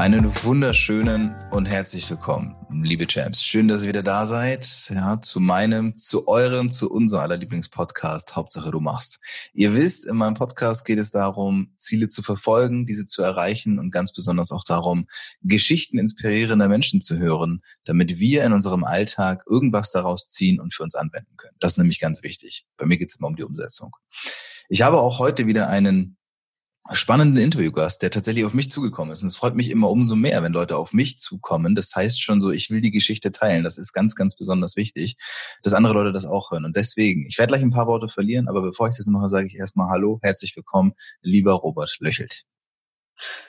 Einen wunderschönen und herzlich willkommen, liebe Champs. Schön, dass ihr wieder da seid. Ja, zu meinem, zu eurem, zu unser aller Lieblingspodcast. Hauptsache du machst. Ihr wisst, in meinem Podcast geht es darum, Ziele zu verfolgen, diese zu erreichen und ganz besonders auch darum, Geschichten inspirierender Menschen zu hören, damit wir in unserem Alltag irgendwas daraus ziehen und für uns anwenden können. Das ist nämlich ganz wichtig. Bei mir geht es immer um die Umsetzung. Ich habe auch heute wieder einen spannenden Interviewgast, der tatsächlich auf mich zugekommen ist. Und es freut mich immer umso mehr, wenn Leute auf mich zukommen. Das heißt schon so, ich will die Geschichte teilen. Das ist ganz, ganz besonders wichtig, dass andere Leute das auch hören. Und deswegen, ich werde gleich ein paar Worte verlieren, aber bevor ich das mache, sage ich erstmal Hallo, herzlich willkommen, lieber Robert Löchelt.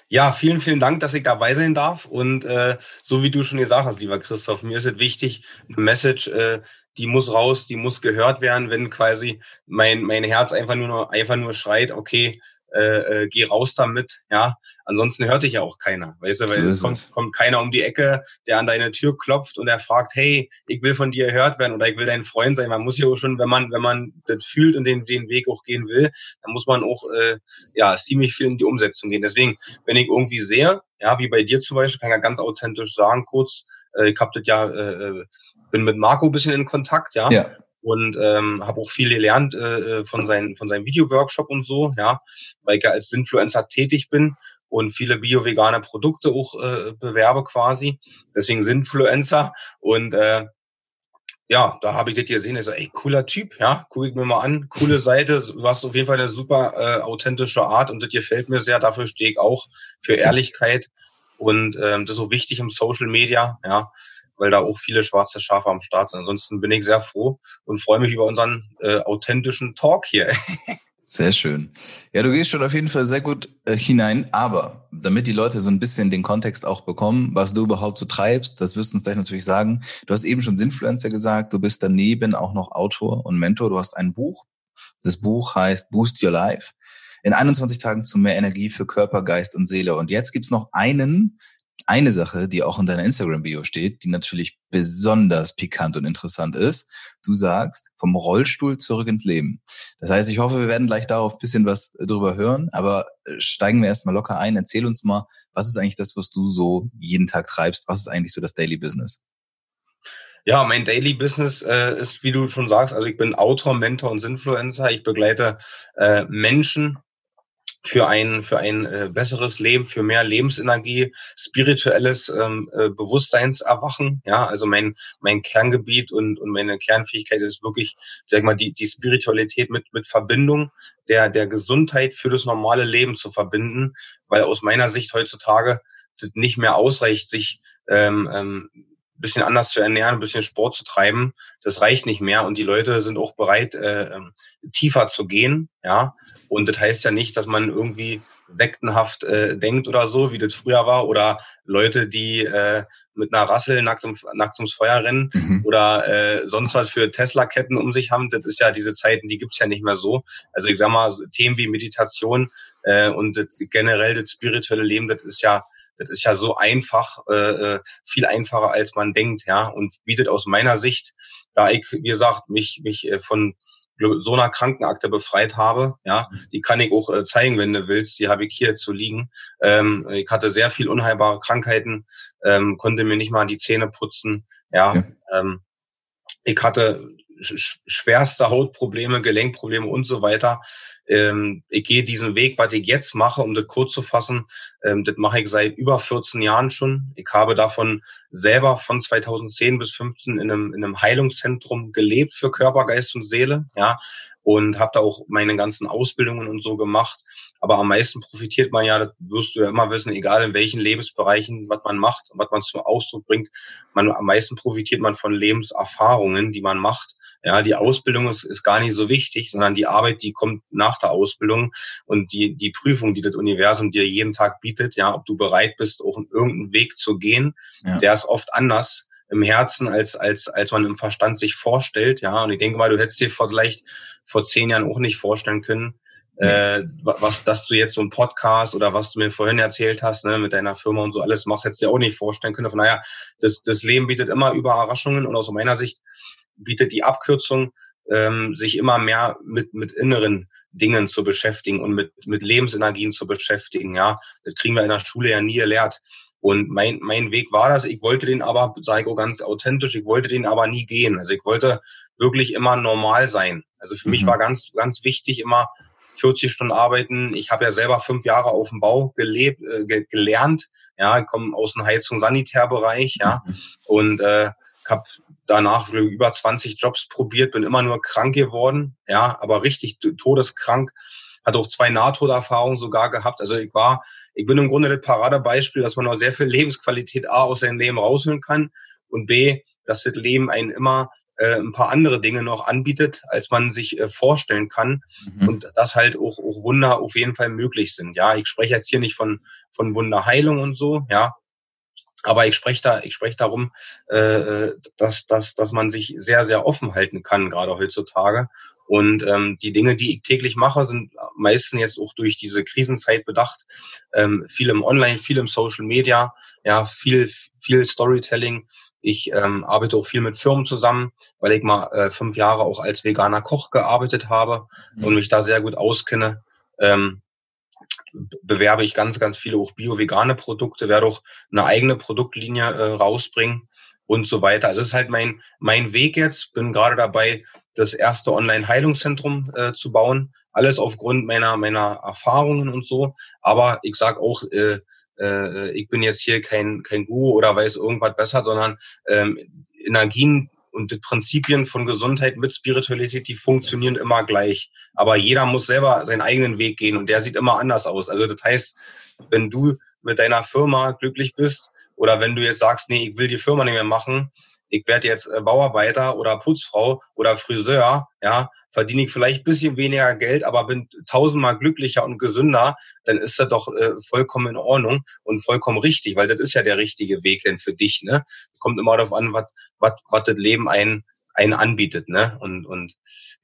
Ja, vielen, vielen Dank, dass ich dabei sein darf. Und äh, so wie du schon gesagt hast, lieber Christoph, mir ist es wichtig, eine Message, äh, die muss raus, die muss gehört werden, wenn quasi mein, mein Herz einfach nur, einfach nur schreit, okay, äh, äh, geh raus damit, ja. Ansonsten hört dich ja auch keiner, weißt du, weil so es kommt, kommt keiner um die Ecke, der an deine Tür klopft und er fragt, hey, ich will von dir gehört werden oder ich will dein Freund sein. Man muss ja auch schon, wenn man, wenn man das fühlt und den, den Weg auch gehen will, dann muss man auch, äh, ja, ziemlich viel in die Umsetzung gehen. Deswegen, wenn ich irgendwie sehe, ja, wie bei dir zum Beispiel, kann ich ja ganz authentisch sagen, kurz, äh, ich hab das ja, äh, äh bin mit Marco ein bisschen in Kontakt, ja. ja und ähm, habe auch viel gelernt äh, äh, von seinen von seinem Video-Workshop und so, ja, weil ich ja als Influencer tätig bin und viele bio-vegane Produkte auch äh, bewerbe quasi. Deswegen sind Influencer und äh, ja, da habe ich das gesehen. Ich so, ey, cooler Typ, ja, gucke ich mir mal an, coole Seite, du hast auf jeden Fall eine super äh, authentische Art und das gefällt mir sehr. Dafür stehe ich auch für Ehrlichkeit und ähm, das ist so wichtig im Social Media, ja weil da auch viele schwarze Schafe am Start sind. Ansonsten bin ich sehr froh und freue mich über unseren äh, authentischen Talk hier. Sehr schön. Ja, du gehst schon auf jeden Fall sehr gut äh, hinein, aber damit die Leute so ein bisschen den Kontext auch bekommen, was du überhaupt so treibst, das wirst du uns gleich natürlich sagen. Du hast eben schon Influencer gesagt, du bist daneben auch noch Autor und Mentor, du hast ein Buch. Das Buch heißt Boost Your Life. In 21 Tagen zu mehr Energie für Körper, Geist und Seele. Und jetzt gibt's noch einen, eine Sache, die auch in deiner Instagram-Bio steht, die natürlich besonders pikant und interessant ist. Du sagst, vom Rollstuhl zurück ins Leben. Das heißt, ich hoffe, wir werden gleich darauf ein bisschen was drüber hören, aber äh, steigen wir erstmal locker ein. Erzähl uns mal, was ist eigentlich das, was du so jeden Tag treibst? Was ist eigentlich so das Daily Business? Ja, mein Daily Business äh, ist, wie du schon sagst, also ich bin Autor, Mentor und Influencer. Ich begleite äh, Menschen für ein für ein äh, besseres Leben, für mehr Lebensenergie, spirituelles ähm, äh, Bewusstseinserwachen. Ja, also mein mein Kerngebiet und und meine Kernfähigkeit ist wirklich, sag ich mal, die die Spiritualität mit mit Verbindung der der Gesundheit für das normale Leben zu verbinden, weil aus meiner Sicht heutzutage nicht mehr ausreicht, sich ähm, ähm, bisschen anders zu ernähren, ein bisschen Sport zu treiben, das reicht nicht mehr und die Leute sind auch bereit, äh, ähm, tiefer zu gehen, ja. Und das heißt ja nicht, dass man irgendwie sektenhaft äh, denkt oder so, wie das früher war, oder Leute, die äh, mit einer Rassel nackt, um, nackt ums Feuer rennen mhm. oder äh, sonst was für Tesla-Ketten um sich haben. Das ist ja diese Zeiten, die gibt's ja nicht mehr so. Also ich sag mal, Themen wie Meditation äh, und das, generell das spirituelle Leben, das ist ja das ist ja so einfach, äh, äh, viel einfacher als man denkt, ja, und bietet aus meiner Sicht, da ich, wie gesagt, mich, mich äh, von so einer Krankenakte befreit habe. Ja, die kann ich auch äh, zeigen, wenn du willst. Die habe ich hier zu liegen. Ähm, ich hatte sehr viel unheilbare Krankheiten, ähm, konnte mir nicht mal die Zähne putzen. Ja, ja. Ähm, ich hatte schwerste Hautprobleme, Gelenkprobleme und so weiter. Ähm, ich gehe diesen Weg, was ich jetzt mache, um das kurz zu fassen, ähm, das mache ich seit über 14 Jahren schon. Ich habe davon selber von 2010 bis 15 in einem, in einem Heilungszentrum gelebt für Körper, Geist und Seele, ja, und habe da auch meine ganzen Ausbildungen und so gemacht. Aber am meisten profitiert man ja, das wirst du ja immer wissen, egal in welchen Lebensbereichen, was man macht und was man zum Ausdruck bringt, man, am meisten profitiert man von Lebenserfahrungen, die man macht. Ja, die Ausbildung ist, ist gar nicht so wichtig, sondern die Arbeit, die kommt nach der Ausbildung und die, die Prüfung, die das Universum dir jeden Tag bietet, ja, ob du bereit bist, auch irgendeinen Weg zu gehen, ja. der ist oft anders im Herzen, als, als, als man im Verstand sich vorstellt, ja. Und ich denke mal, du hättest dir vielleicht vor zehn Jahren auch nicht vorstellen können, äh, was, dass du jetzt so ein Podcast oder was du mir vorhin erzählt hast, ne, mit deiner Firma und so alles machst, hättest du dir auch nicht vorstellen können. Von daher, das, das Leben bietet immer Überraschungen und aus meiner Sicht bietet die Abkürzung, ähm, sich immer mehr mit, mit inneren Dingen zu beschäftigen und mit, mit Lebensenergien zu beschäftigen. Ja, das kriegen wir in der Schule ja nie gelehrt. Und mein, mein Weg war das. Ich wollte den aber, sage ich auch ganz authentisch, ich wollte den aber nie gehen. Also ich wollte wirklich immer normal sein. Also für mhm. mich war ganz, ganz wichtig immer 40 Stunden arbeiten. Ich habe ja selber fünf Jahre auf dem Bau gelebt, äh, gelernt. Ja, ich komme aus dem Heizung-Sanitärbereich, ja. Mhm. Und äh, habe danach über 20 Jobs probiert, bin immer nur krank geworden, ja, aber richtig todeskrank. Hat auch zwei Nahtoderfahrungen sogar gehabt. Also ich war, ich bin im Grunde das Paradebeispiel, dass man noch sehr viel Lebensqualität A aus seinem Leben rausholen kann und B, dass das Leben einen immer äh, ein paar andere Dinge noch anbietet, als man sich äh, vorstellen kann mhm. und dass halt auch, auch Wunder auf jeden Fall möglich sind. Ja, ich spreche jetzt hier nicht von von Wunderheilung und so, ja, aber ich spreche da, ich spreche darum, äh, dass, dass, dass man sich sehr, sehr offen halten kann, gerade heutzutage. Und ähm, die Dinge, die ich täglich mache, sind meistens jetzt auch durch diese Krisenzeit bedacht. Ähm, viel im Online, viel im Social Media, ja, viel, viel Storytelling. Ich ähm, arbeite auch viel mit Firmen zusammen, weil ich mal äh, fünf Jahre auch als veganer Koch gearbeitet habe und mich da sehr gut auskenne. Ähm, bewerbe ich ganz, ganz viele auch bio-vegane Produkte, werde auch eine eigene Produktlinie äh, rausbringen und so weiter. Also es ist halt mein, mein Weg jetzt. Bin gerade dabei, das erste Online-Heilungszentrum äh, zu bauen. Alles aufgrund meiner, meiner Erfahrungen und so. Aber ich sage auch, äh, äh, ich bin jetzt hier kein, kein Guru oder weiß irgendwas besser, sondern ähm, Energien und die Prinzipien von Gesundheit mit Spiritualität, die funktionieren immer gleich. Aber jeder muss selber seinen eigenen Weg gehen und der sieht immer anders aus. Also das heißt, wenn du mit deiner Firma glücklich bist oder wenn du jetzt sagst, nee, ich will die Firma nicht mehr machen, ich werde jetzt äh, Bauarbeiter oder Putzfrau oder Friseur, ja, verdiene ich vielleicht bisschen weniger Geld, aber bin tausendmal glücklicher und gesünder, dann ist das doch äh, vollkommen in Ordnung und vollkommen richtig, weil das ist ja der richtige Weg denn für dich. Ne? Kommt immer darauf an, was was was das Leben einen einen anbietet, ne? Und und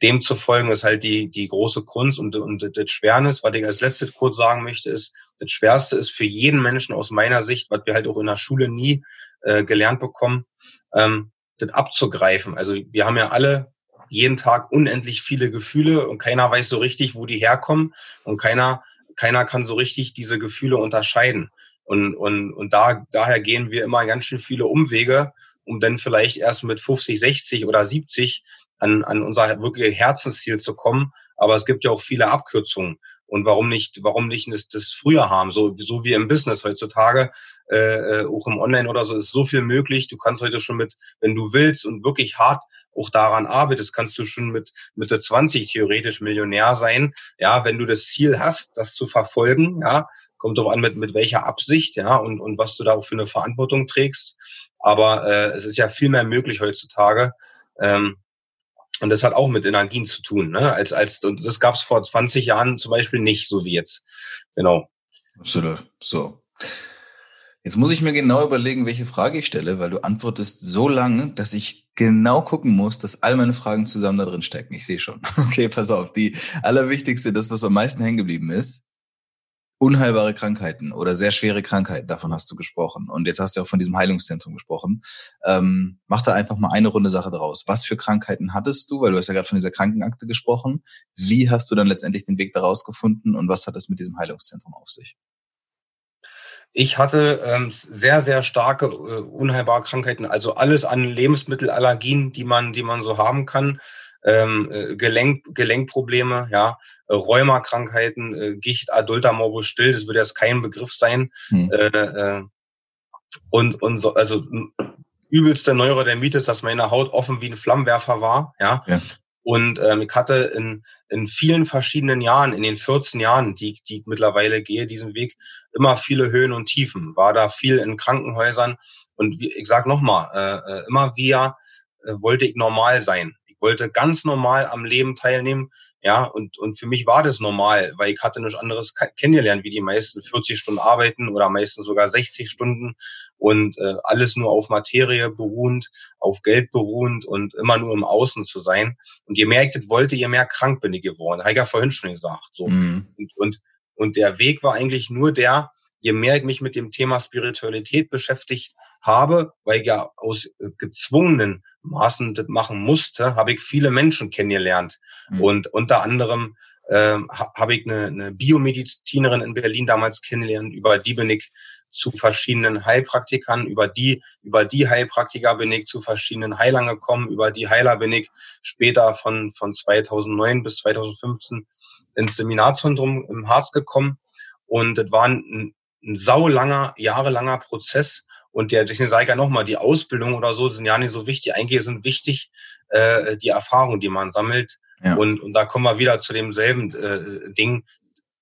dem zu folgen ist halt die die große Kunst und und das Schwernis, was ich als letztes kurz sagen möchte, ist das Schwerste ist für jeden Menschen aus meiner Sicht, was wir halt auch in der Schule nie äh, gelernt bekommen, ähm, das abzugreifen. Also wir haben ja alle jeden Tag unendlich viele Gefühle und keiner weiß so richtig, wo die herkommen und keiner, keiner kann so richtig diese Gefühle unterscheiden. Und, und, und da, daher gehen wir immer ganz schön viele Umwege, um dann vielleicht erst mit 50, 60 oder 70 an, an unser wirklich Herzensziel zu kommen. Aber es gibt ja auch viele Abkürzungen. Und warum nicht, warum nicht das, das früher haben? So, so wie im Business heutzutage, äh, äh, auch im Online oder so, ist so viel möglich. Du kannst heute schon mit, wenn du willst und wirklich hart auch daran arbeitest, kannst du schon mit Mitte 20 theoretisch Millionär sein. Ja, wenn du das Ziel hast, das zu verfolgen, ja, kommt doch an mit, mit welcher Absicht, ja, und, und was du da auch für eine Verantwortung trägst. Aber äh, es ist ja viel mehr möglich heutzutage. Ähm, und das hat auch mit Energien zu tun, ne? Als, als, und das gab es vor 20 Jahren zum Beispiel nicht, so wie jetzt. Genau. Absolut. So. Jetzt muss ich mir genau überlegen, welche Frage ich stelle, weil du antwortest so lange, dass ich genau gucken muss, dass all meine Fragen zusammen da drin stecken. Ich sehe schon. Okay, pass auf. Die allerwichtigste, das, was am meisten hängen geblieben ist. unheilbare Krankheiten oder sehr schwere Krankheiten, davon hast du gesprochen. Und jetzt hast du auch von diesem Heilungszentrum gesprochen. Ähm, mach da einfach mal eine runde Sache draus. Was für Krankheiten hattest du? Weil du hast ja gerade von dieser Krankenakte gesprochen. Wie hast du dann letztendlich den Weg daraus gefunden und was hat es mit diesem Heilungszentrum auf sich? Ich hatte ähm, sehr, sehr starke äh, unheilbare Krankheiten, also alles an Lebensmittelallergien, die man, die man so haben kann ähm, äh, Gelenk, Gelenkprobleme, ja, äh, Rheumakrankheiten, äh, Gicht, adulter Morbus Still, das würde jetzt kein Begriff sein. Hm. Äh, äh, und, und so, also übelste Neurodermitis, dass meine Haut offen wie ein Flammenwerfer war, ja. ja. Und ähm, ich hatte in, in vielen verschiedenen Jahren, in den 14 Jahren, die, die ich mittlerweile gehe, diesen Weg, immer viele Höhen und Tiefen. War da viel in Krankenhäusern. Und wie, ich sag nochmal, äh, äh, immer wieder äh, wollte ich normal sein wollte ganz normal am Leben teilnehmen. Ja, und, und für mich war das normal, weil ich hatte nichts anderes kennengelernt, wie die meisten 40 Stunden arbeiten oder meistens sogar 60 Stunden und äh, alles nur auf Materie beruhend, auf Geld beruhend und immer nur im Außen zu sein. Und je mehr ich das wollte, je mehr krank bin ich geworden. Ich ja vorhin schon gesagt. So. Mhm. Und, und, und der Weg war eigentlich nur der, je mehr ich mich mit dem Thema Spiritualität beschäftigt habe, weil ich ja aus äh, gezwungenen Maßen das machen musste, habe ich viele Menschen kennengelernt. Mhm. Und unter anderem äh, habe ich eine, eine Biomedizinerin in Berlin damals kennengelernt, über die bin ich zu verschiedenen Heilpraktikern, über die, über die Heilpraktiker bin ich zu verschiedenen Heilern gekommen, über die Heiler bin ich später von, von 2009 bis 2015 ins Seminarzentrum im Harz gekommen. Und das war ein, ein saulanger, jahrelanger Prozess, und der, deswegen sage ich ja nochmal, die Ausbildung oder so sind ja nicht so wichtig. Eigentlich sind wichtig äh, die Erfahrungen, die man sammelt. Ja. Und, und da kommen wir wieder zu demselben äh, Ding,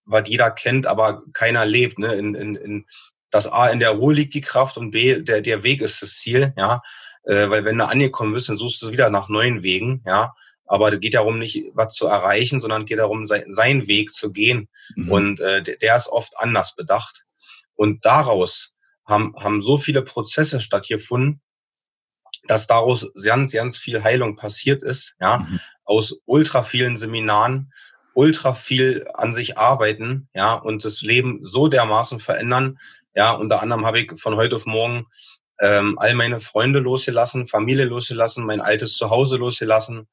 was jeder kennt, aber keiner lebt. Ne? In, in, in, das A, in der Ruhe liegt die Kraft und B, der, der Weg ist das Ziel. Ja, äh, Weil wenn du angekommen bist, dann suchst du wieder nach neuen Wegen. Ja, aber es geht darum, nicht was zu erreichen, sondern geht darum, sein, seinen Weg zu gehen. Mhm. Und äh, der, ist oft anders bedacht. Und daraus haben, haben so viele Prozesse stattgefunden, dass daraus ganz, ganz viel Heilung passiert ist, ja, mhm. aus ultra vielen Seminaren, ultra viel an sich arbeiten, ja, und das Leben so dermaßen verändern, ja, unter anderem habe ich von heute auf morgen ähm, all meine Freunde losgelassen, Familie losgelassen, mein altes Zuhause losgelassen,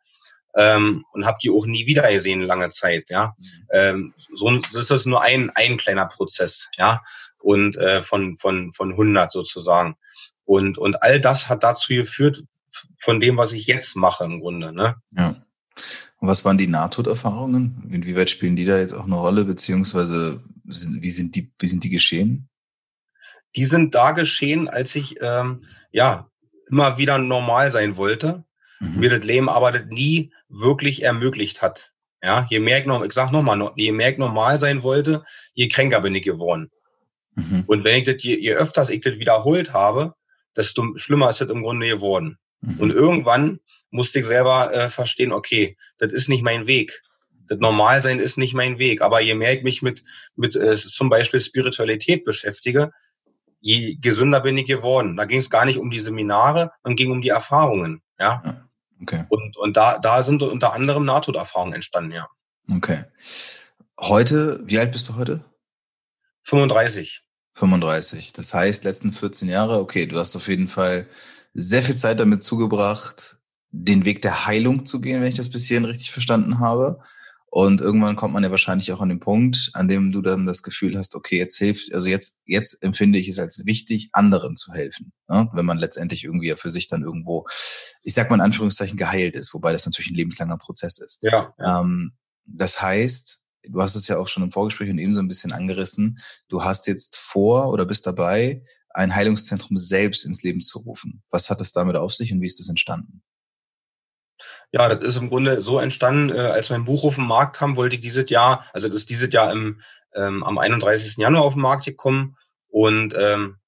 ähm, und habe die auch nie wieder gesehen lange Zeit. Ja, mhm. ähm, so das ist nur ein ein kleiner Prozess. Ja, und äh, von, von, von 100 sozusagen. Und, und all das hat dazu geführt, von dem, was ich jetzt mache im Grunde. Ne? Ja. Und was waren die Nahtoderfahrungen? Inwieweit spielen die da jetzt auch eine Rolle, beziehungsweise wie sind die, wie sind die geschehen? Die sind da geschehen, als ich ähm, ja immer wieder normal sein wollte, mhm. mir das Leben aber das nie wirklich ermöglicht hat. Ja, je mehr ich noch, ich sag nochmal, je mehr ich normal sein wollte, je kränker bin ich geworden. Mhm. Und wenn ich das, je, je öfters ich das wiederholt habe, desto schlimmer ist das im Grunde geworden. Mhm. Und irgendwann musste ich selber äh, verstehen, okay, das ist nicht mein Weg. Das Normalsein ist nicht mein Weg. Aber je mehr ich mich mit, mit äh, zum Beispiel Spiritualität beschäftige, je gesünder bin ich geworden. Da ging es gar nicht um die Seminare, sondern ging um die Erfahrungen. Ja. Okay. Und, und da, da sind unter anderem Nahtoderfahrungen entstanden, ja. Okay. Heute, wie alt bist du heute? 35. 35. Das heißt, letzten 14 Jahre, okay, du hast auf jeden Fall sehr viel Zeit damit zugebracht, den Weg der Heilung zu gehen, wenn ich das bis hierhin richtig verstanden habe. Und irgendwann kommt man ja wahrscheinlich auch an den Punkt, an dem du dann das Gefühl hast, okay, jetzt hilft, also jetzt, jetzt empfinde ich es als wichtig, anderen zu helfen. Ne? Wenn man letztendlich irgendwie ja für sich dann irgendwo, ich sag mal in Anführungszeichen, geheilt ist, wobei das natürlich ein lebenslanger Prozess ist. Ja. Ähm, das heißt, du hast es ja auch schon im Vorgespräch und eben so ein bisschen angerissen, du hast jetzt vor oder bist dabei, ein Heilungszentrum selbst ins Leben zu rufen. Was hat es damit auf sich und wie ist das entstanden? Ja, das ist im Grunde so entstanden, äh, als mein Buch auf den Markt kam, wollte ich dieses Jahr, also das ist dieses Jahr im, ähm, am 31. Januar auf den Markt gekommen und ähm,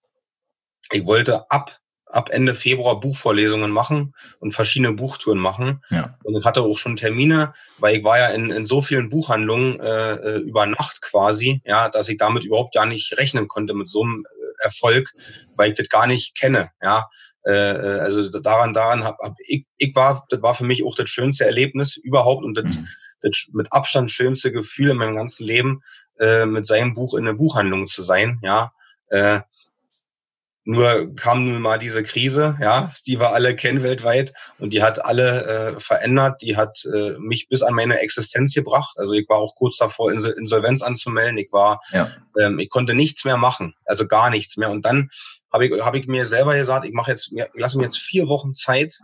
ich wollte ab ab Ende Februar Buchvorlesungen machen und verschiedene Buchtouren machen. Ja. Und ich hatte auch schon Termine, weil ich war ja in, in so vielen Buchhandlungen äh, äh über Nacht quasi, ja, dass ich damit überhaupt gar nicht rechnen konnte mit so einem äh, Erfolg, weil ich das gar nicht kenne, ja. Äh, also daran, daran hab, hab ich, ich war, das war für mich auch das schönste Erlebnis überhaupt und das, mhm. das mit Abstand schönste Gefühl in meinem ganzen Leben, äh, mit seinem Buch in eine Buchhandlung zu sein, ja. Äh, nur kam nun mal diese Krise, ja, die wir alle kennen weltweit und die hat alle äh, verändert. Die hat äh, mich bis an meine Existenz gebracht. Also ich war auch kurz davor, Insolvenz anzumelden. Ich war, ja. ähm, ich konnte nichts mehr machen, also gar nichts mehr. Und dann habe ich, hab ich mir selber gesagt, ich mache jetzt, ich lasse mir jetzt vier Wochen Zeit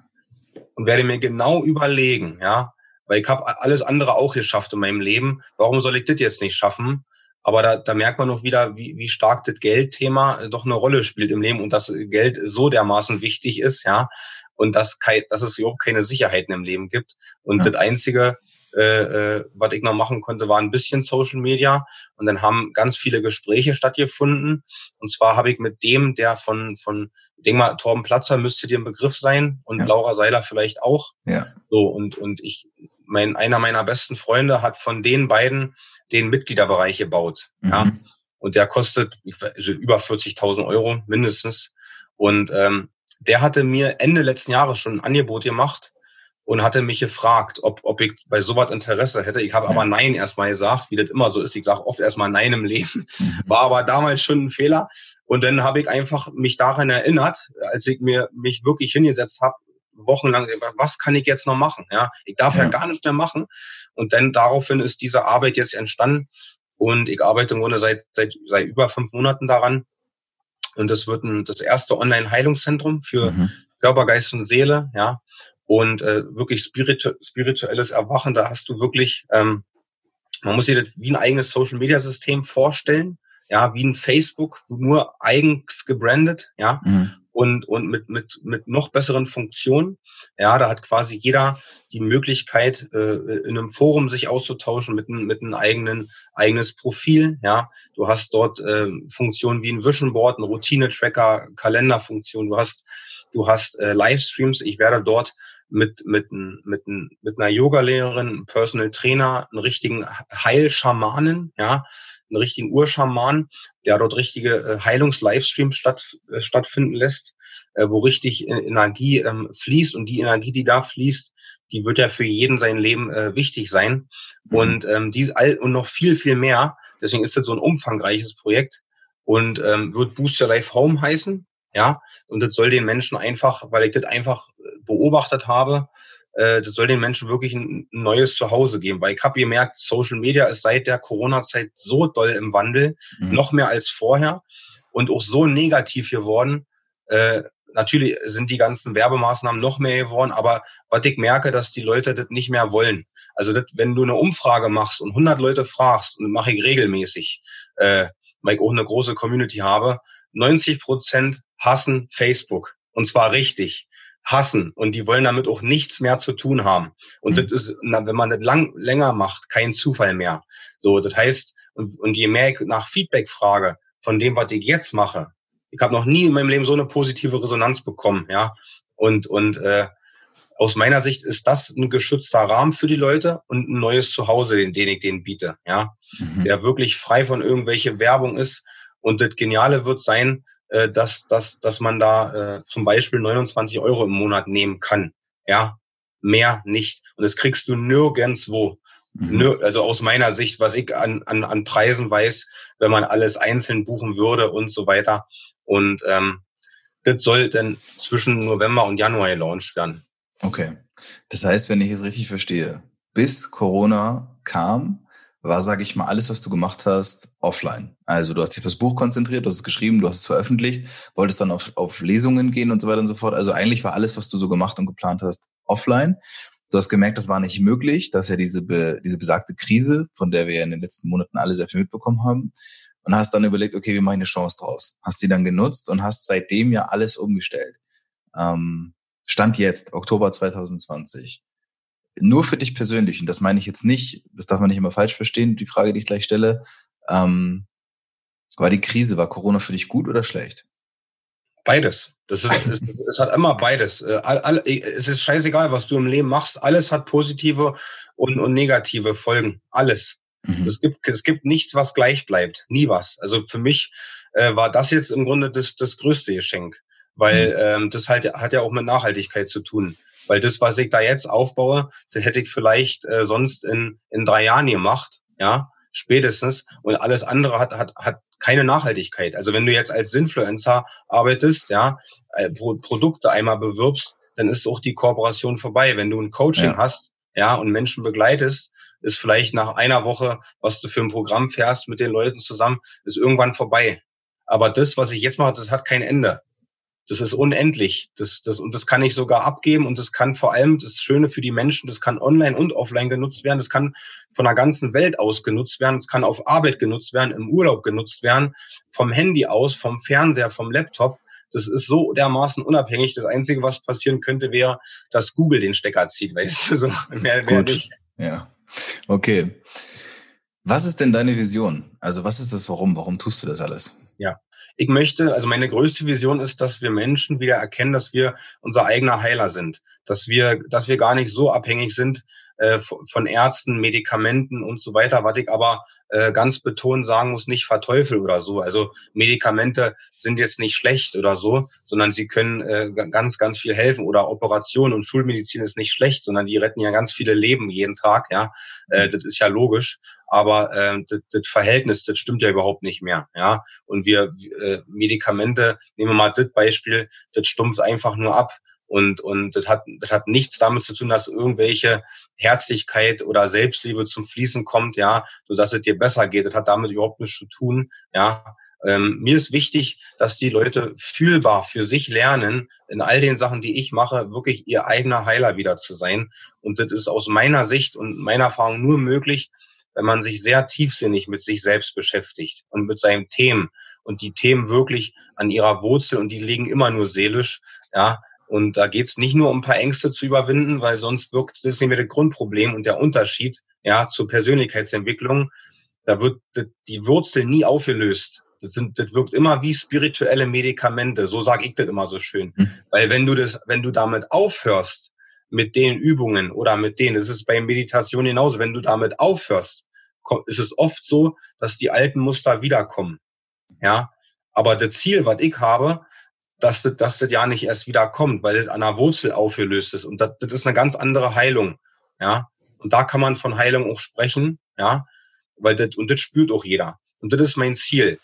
und werde mir genau überlegen, ja, weil ich habe alles andere auch geschafft in meinem Leben. Warum soll ich das jetzt nicht schaffen? Aber da, da merkt man noch wieder, wie, wie stark das Geldthema doch eine Rolle spielt im Leben und dass Geld so dermaßen wichtig ist, ja, und dass, kein, dass es überhaupt keine Sicherheiten im Leben gibt. Und ja. das Einzige, äh, äh, was ich noch machen konnte, war ein bisschen Social Media. Und dann haben ganz viele Gespräche stattgefunden. Und zwar habe ich mit dem, der von, von, ich denke mal, Torben Platzer müsste dir ein Begriff sein und ja. Laura Seiler vielleicht auch. Ja. So, und, und ich, mein, einer meiner besten Freunde hat von den beiden den Mitgliederbereich gebaut. Mhm. Ja. Und der kostet also über 40.000 Euro mindestens. Und ähm, der hatte mir Ende letzten Jahres schon ein Angebot gemacht und hatte mich gefragt, ob, ob ich bei sowas Interesse hätte. Ich habe aber Nein erstmal gesagt, wie das immer so ist. Ich sage oft erstmal Nein im Leben. Mhm. War aber damals schon ein Fehler. Und dann habe ich einfach mich daran erinnert, als ich mir mich wirklich hingesetzt habe, wochenlang, was kann ich jetzt noch machen? Ja, ich darf ja, ja gar nichts mehr machen. Und dann daraufhin ist diese Arbeit jetzt entstanden. Und ich arbeite im Grunde seit, seit, seit über fünf Monaten daran. Und das wird ein, das erste Online-Heilungszentrum für mhm. Körper, Geist und Seele, ja. Und äh, wirklich spiritu spirituelles Erwachen, da hast du wirklich, ähm, man muss sich das wie ein eigenes Social-Media-System vorstellen, ja, wie ein Facebook, nur eigens gebrandet, ja. Mhm und, und mit, mit, mit noch besseren Funktionen. Ja, da hat quasi jeder die Möglichkeit, äh, in einem Forum sich auszutauschen mit, einem mit einem eigenen eigenes Profil. Ja, du hast dort äh, Funktionen wie ein Vision Board, ein Routine-Tracker, Kalenderfunktion. Du hast, du hast äh, Livestreams. Ich werde dort mit, mit, mit, mit einer Yoga-Lehrerin, einem Personal Trainer, einen richtigen Heilschamanen, ja, einen richtigen Urschaman, der dort richtige äh, Heilungs-Livestreams statt, äh, stattfinden lässt, äh, wo richtig Energie ähm, fließt und die Energie, die da fließt, die wird ja für jeden sein Leben wichtig sein mhm. und ähm, dies all und noch viel viel mehr. Deswegen ist das so ein umfangreiches Projekt und ähm, wird Booster Life Home heißen, ja. Und das soll den Menschen einfach, weil ich das einfach beobachtet habe, äh, das soll den Menschen wirklich ein neues Zuhause geben. Weil ich habe gemerkt, Social Media ist seit der Corona-Zeit so doll im Wandel, mhm. noch mehr als vorher und auch so negativ geworden. Äh, natürlich sind die ganzen Werbemaßnahmen noch mehr geworden, aber was ich merke, dass die Leute das nicht mehr wollen. Also das, wenn du eine Umfrage machst und 100 Leute fragst, und das mache ich regelmäßig, äh, weil ich auch eine große Community habe, 90 Prozent hassen Facebook. Und zwar richtig hassen und die wollen damit auch nichts mehr zu tun haben. Und mhm. das ist, na, wenn man das lang, länger macht, kein Zufall mehr. So, das heißt, und, und je mehr ich nach Feedback frage von dem, was ich jetzt mache, ich habe noch nie in meinem Leben so eine positive Resonanz bekommen, ja. Und, und äh, aus meiner Sicht ist das ein geschützter Rahmen für die Leute und ein neues Zuhause, den, den ich denen biete, ja. Mhm. Der wirklich frei von irgendwelche Werbung ist. Und das Geniale wird sein, äh, dass, dass, dass man da äh, zum Beispiel 29 Euro im Monat nehmen kann. Ja, mehr nicht. Und das kriegst du nirgendswo. Mhm. Also aus meiner Sicht, was ich an, an, an Preisen weiß, wenn man alles einzeln buchen würde und so weiter. Und ähm, das soll dann zwischen November und Januar gelauncht werden. Okay. Das heißt, wenn ich es richtig verstehe, bis Corona kam, war, sage ich mal, alles, was du gemacht hast, offline. Also du hast dich auf das Buch konzentriert, du hast es geschrieben, du hast es veröffentlicht, wolltest dann auf, auf Lesungen gehen und so weiter und so fort. Also eigentlich war alles, was du so gemacht und geplant hast, offline. Du hast gemerkt, das war nicht möglich. Das ist ja diese, be, diese besagte Krise, von der wir ja in den letzten Monaten alle sehr viel mitbekommen haben. Und hast dann überlegt, okay, wie mache ich eine Chance draus? Hast die dann genutzt und hast seitdem ja alles umgestellt. Ähm, Stand jetzt, Oktober 2020 nur für dich persönlich, und das meine ich jetzt nicht, das darf man nicht immer falsch verstehen, die Frage, die ich gleich stelle, ähm, war die Krise, war Corona für dich gut oder schlecht? Beides. Das ist, es, es hat immer beides. Äh, all, all, es ist scheißegal, was du im Leben machst. Alles hat positive und, und negative Folgen. Alles. Mhm. Es, gibt, es gibt nichts, was gleich bleibt. Nie was. Also für mich äh, war das jetzt im Grunde das, das größte Geschenk. Weil mhm. ähm, das halt, hat ja auch mit Nachhaltigkeit zu tun. Weil das, was ich da jetzt aufbaue, das hätte ich vielleicht äh, sonst in, in drei Jahren gemacht. Ja, spätestens. Und alles andere hat, hat, hat keine Nachhaltigkeit. Also wenn du jetzt als Influencer arbeitest, ja, äh, Produkte einmal bewirbst, dann ist auch die Kooperation vorbei. Wenn du ein Coaching ja. hast, ja, und Menschen begleitest, ist vielleicht nach einer Woche, was du für ein Programm fährst mit den Leuten zusammen, ist irgendwann vorbei. Aber das, was ich jetzt mache, das hat kein Ende. Das ist unendlich. Das, das, und das kann ich sogar abgeben und das kann vor allem das Schöne für die Menschen, das kann online und offline genutzt werden. Das kann von der ganzen Welt aus genutzt werden. Das kann auf Arbeit genutzt werden, im Urlaub genutzt werden, vom Handy aus, vom Fernseher, vom Laptop. Das ist so dermaßen unabhängig. Das Einzige, was passieren könnte, wäre, dass Google den Stecker zieht, weißt du, so mehr, mehr Gut. nicht. Ja. Okay. Was ist denn deine Vision? Also was ist das Warum? Warum tust du das alles? Ja, ich möchte, also meine größte Vision ist, dass wir Menschen wieder erkennen, dass wir unser eigener Heiler sind, dass wir, dass wir gar nicht so abhängig sind äh, von Ärzten, Medikamenten und so weiter, was ich aber äh, ganz betont sagen muss, nicht verteufeln oder so. Also Medikamente sind jetzt nicht schlecht oder so, sondern sie können äh, ganz, ganz viel helfen. Oder Operationen und Schulmedizin ist nicht schlecht, sondern die retten ja ganz viele Leben jeden Tag. Ja, äh, das ist ja logisch. Aber äh, das, das Verhältnis, das stimmt ja überhaupt nicht mehr. Ja, und wir äh, Medikamente, nehmen wir mal das Beispiel, das stumpft einfach nur ab. Und, und das, hat, das hat nichts damit zu tun, dass irgendwelche Herzlichkeit oder Selbstliebe zum Fließen kommt, ja, so dass es dir besser geht. Das hat damit überhaupt nichts zu tun, ja. Ähm, mir ist wichtig, dass die Leute fühlbar für sich lernen, in all den Sachen, die ich mache, wirklich ihr eigener Heiler wieder zu sein. Und das ist aus meiner Sicht und meiner Erfahrung nur möglich, wenn man sich sehr tiefsinnig mit sich selbst beschäftigt und mit seinen Themen und die Themen wirklich an ihrer Wurzel und die liegen immer nur seelisch, ja, und da geht es nicht nur um ein paar Ängste zu überwinden, weil sonst wirkt das nicht mehr das Grundproblem und der Unterschied ja zur Persönlichkeitsentwicklung. Da wird die Wurzel nie aufgelöst. Das, sind, das wirkt immer wie spirituelle Medikamente. So sage ich das immer so schön. Mhm. Weil wenn du das, wenn du damit aufhörst mit den Übungen oder mit denen, das ist bei Meditation genauso, wenn du damit aufhörst, ist es oft so, dass die alten Muster wiederkommen. Ja, aber das Ziel, was ich habe, dass das, dass das ja nicht erst wieder kommt, weil das an der Wurzel aufgelöst ist. Und das, das ist eine ganz andere Heilung. Ja. Und da kann man von Heilung auch sprechen, ja, weil das, und das spürt auch jeder. Und das ist mein Ziel,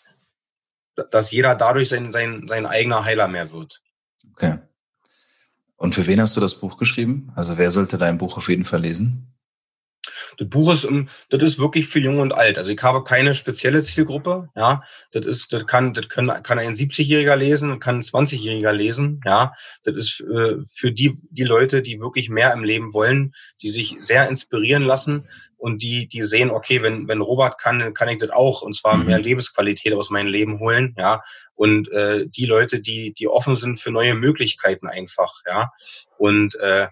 dass jeder dadurch sein, sein, sein eigener Heiler mehr wird. Okay. Und für wen hast du das Buch geschrieben? Also wer sollte dein Buch auf jeden Fall lesen? Das Buch ist, das ist wirklich für jung und alt. Also ich habe keine spezielle Zielgruppe. Ja, das ist, das kann, das können, kann ein 70-Jähriger lesen, kann ein 20-Jähriger lesen. Ja, das ist äh, für die, die Leute, die wirklich mehr im Leben wollen, die sich sehr inspirieren lassen und die, die sehen, okay, wenn, wenn Robert kann, dann kann ich das auch und zwar mehr mhm. Lebensqualität aus meinem Leben holen. Ja, und äh, die Leute, die, die offen sind für neue Möglichkeiten einfach. Ja, und äh,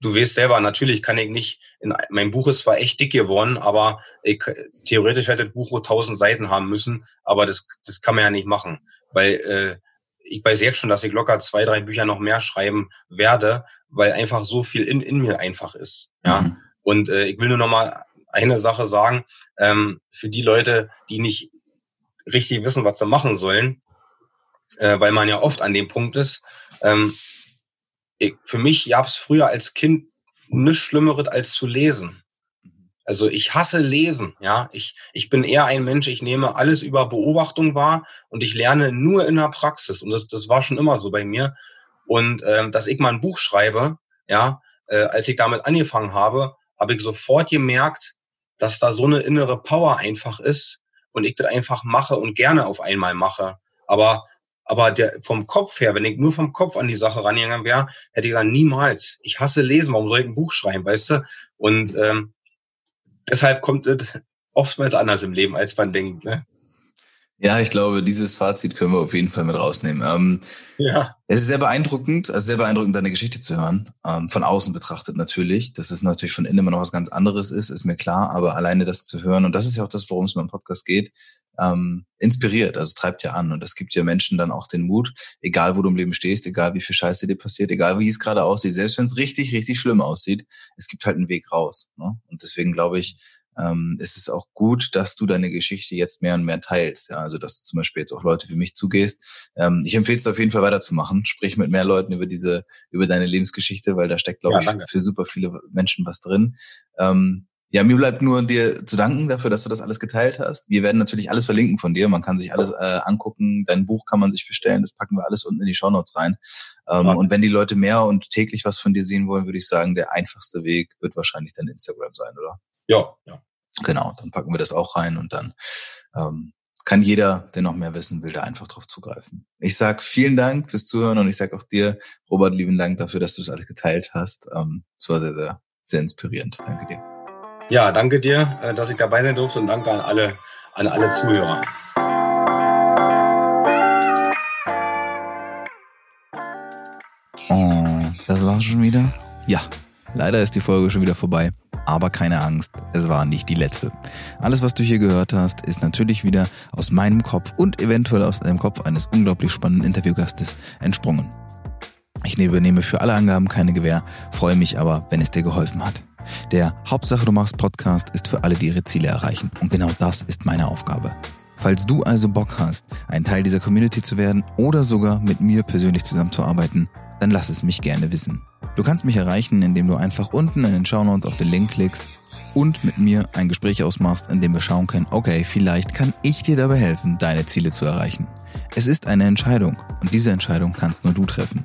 du weißt selber, natürlich kann ich nicht, in, mein Buch ist zwar echt dick geworden, aber ich, theoretisch hätte das Buch 1000 Seiten haben müssen, aber das, das kann man ja nicht machen, weil äh, ich weiß jetzt schon, dass ich locker zwei, drei Bücher noch mehr schreiben werde, weil einfach so viel in, in mir einfach ist. Ja. Mhm. Und äh, ich will nur noch mal eine Sache sagen, ähm, für die Leute, die nicht richtig wissen, was sie machen sollen, äh, weil man ja oft an dem Punkt ist, ähm, ich, für mich gab es früher als Kind nichts Schlimmeres als zu lesen. Also ich hasse Lesen, ja. Ich, ich bin eher ein Mensch, ich nehme alles über Beobachtung wahr und ich lerne nur in der Praxis. Und das, das war schon immer so bei mir. Und ähm, dass ich mal ein Buch schreibe, ja, äh, als ich damit angefangen habe, habe ich sofort gemerkt, dass da so eine innere Power einfach ist und ich das einfach mache und gerne auf einmal mache. Aber aber der, vom Kopf her, wenn ich nur vom Kopf an die Sache rangegangen wäre, hätte ich gesagt, niemals. Ich hasse lesen, warum soll ich ein Buch schreiben, weißt du? Und ähm, deshalb kommt es oftmals anders im Leben, als man denkt. Ne? Ja, ich glaube, dieses Fazit können wir auf jeden Fall mit rausnehmen. Ähm, ja. Es ist sehr beeindruckend, also sehr beeindruckend, deine Geschichte zu hören. Ähm, von außen betrachtet natürlich. Dass es natürlich von innen immer noch was ganz anderes ist, ist mir klar. Aber alleine das zu hören, und das ist ja auch das, worum es beim Podcast geht, ähm, inspiriert, also treibt ja an und es gibt ja Menschen dann auch den Mut, egal wo du im Leben stehst, egal wie viel Scheiße dir passiert, egal wie es gerade aussieht, selbst wenn es richtig, richtig schlimm aussieht, es gibt halt einen Weg raus. Ne? Und deswegen glaube ich, ähm, ist es auch gut, dass du deine Geschichte jetzt mehr und mehr teilst. Ja? Also dass du zum Beispiel jetzt auch Leute wie mich zugehst. Ähm, ich empfehle es auf jeden Fall weiterzumachen. Sprich mit mehr Leuten über diese, über deine Lebensgeschichte, weil da steckt, glaube ja, ich, für super viele Menschen was drin. Ähm, Ja, mir bleibt nur dir zu danken dafür, dass du das alles geteilt hast. Wir werden natürlich alles verlinken von dir. Man kann sich alles äh, angucken. Dein Buch kann man sich bestellen. Das packen wir alles unten in die Shownotes rein. Ähm, ja. Und wenn die Leute mehr und täglich was von dir sehen wollen, würde ich sagen, der einfachste Weg wird wahrscheinlich dein Instagram sein, oder? Ja, ja. Genau, dann packen wir das auch rein und dann ähm, kann jeder, der noch mehr wissen will, da einfach drauf zugreifen. Ich sag vielen Dank fürs Zuhören und ich sag auch dir, Robert, lieben Dank dafür, dass du das alles geteilt hast. Ähm, es war sehr, sehr, sehr inspirierend. Danke dir. Ja, danke dir, äh, dass ich dabei sein durfte und danke an alle, an alle Zuhörer. Oh, das war's schon wieder? Ja, leider ist die Folge schon wieder vorbei. Aber keine Angst, es war nicht die letzte. Alles, was du hier gehört hast, ist natürlich wieder aus meinem Kopf und eventuell aus dem Kopf eines unglaublich spannenden Interviewgastes entsprungen. Ich übernehme für alle Angaben keine Gewähr, freue mich aber, wenn es dir geholfen hat. Der Hauptsache du machst Podcast ist für alle, die ihre Ziele erreichen. Und genau das ist meine Aufgabe. Falls du also Bock hast, ein Teil dieser Community zu werden oder sogar mit mir persönlich zusammenzuarbeiten, dann lass es mich gerne wissen. Du kannst mich erreichen, indem du einfach unten in den Shownotes auf den Link klickst und mit mir ein Gespräch ausmachst, in dem wir schauen können, okay, vielleicht kann ich dir dabei helfen, deine Ziele zu erreichen. Es ist eine Entscheidung und diese Entscheidung kannst nur du treffen.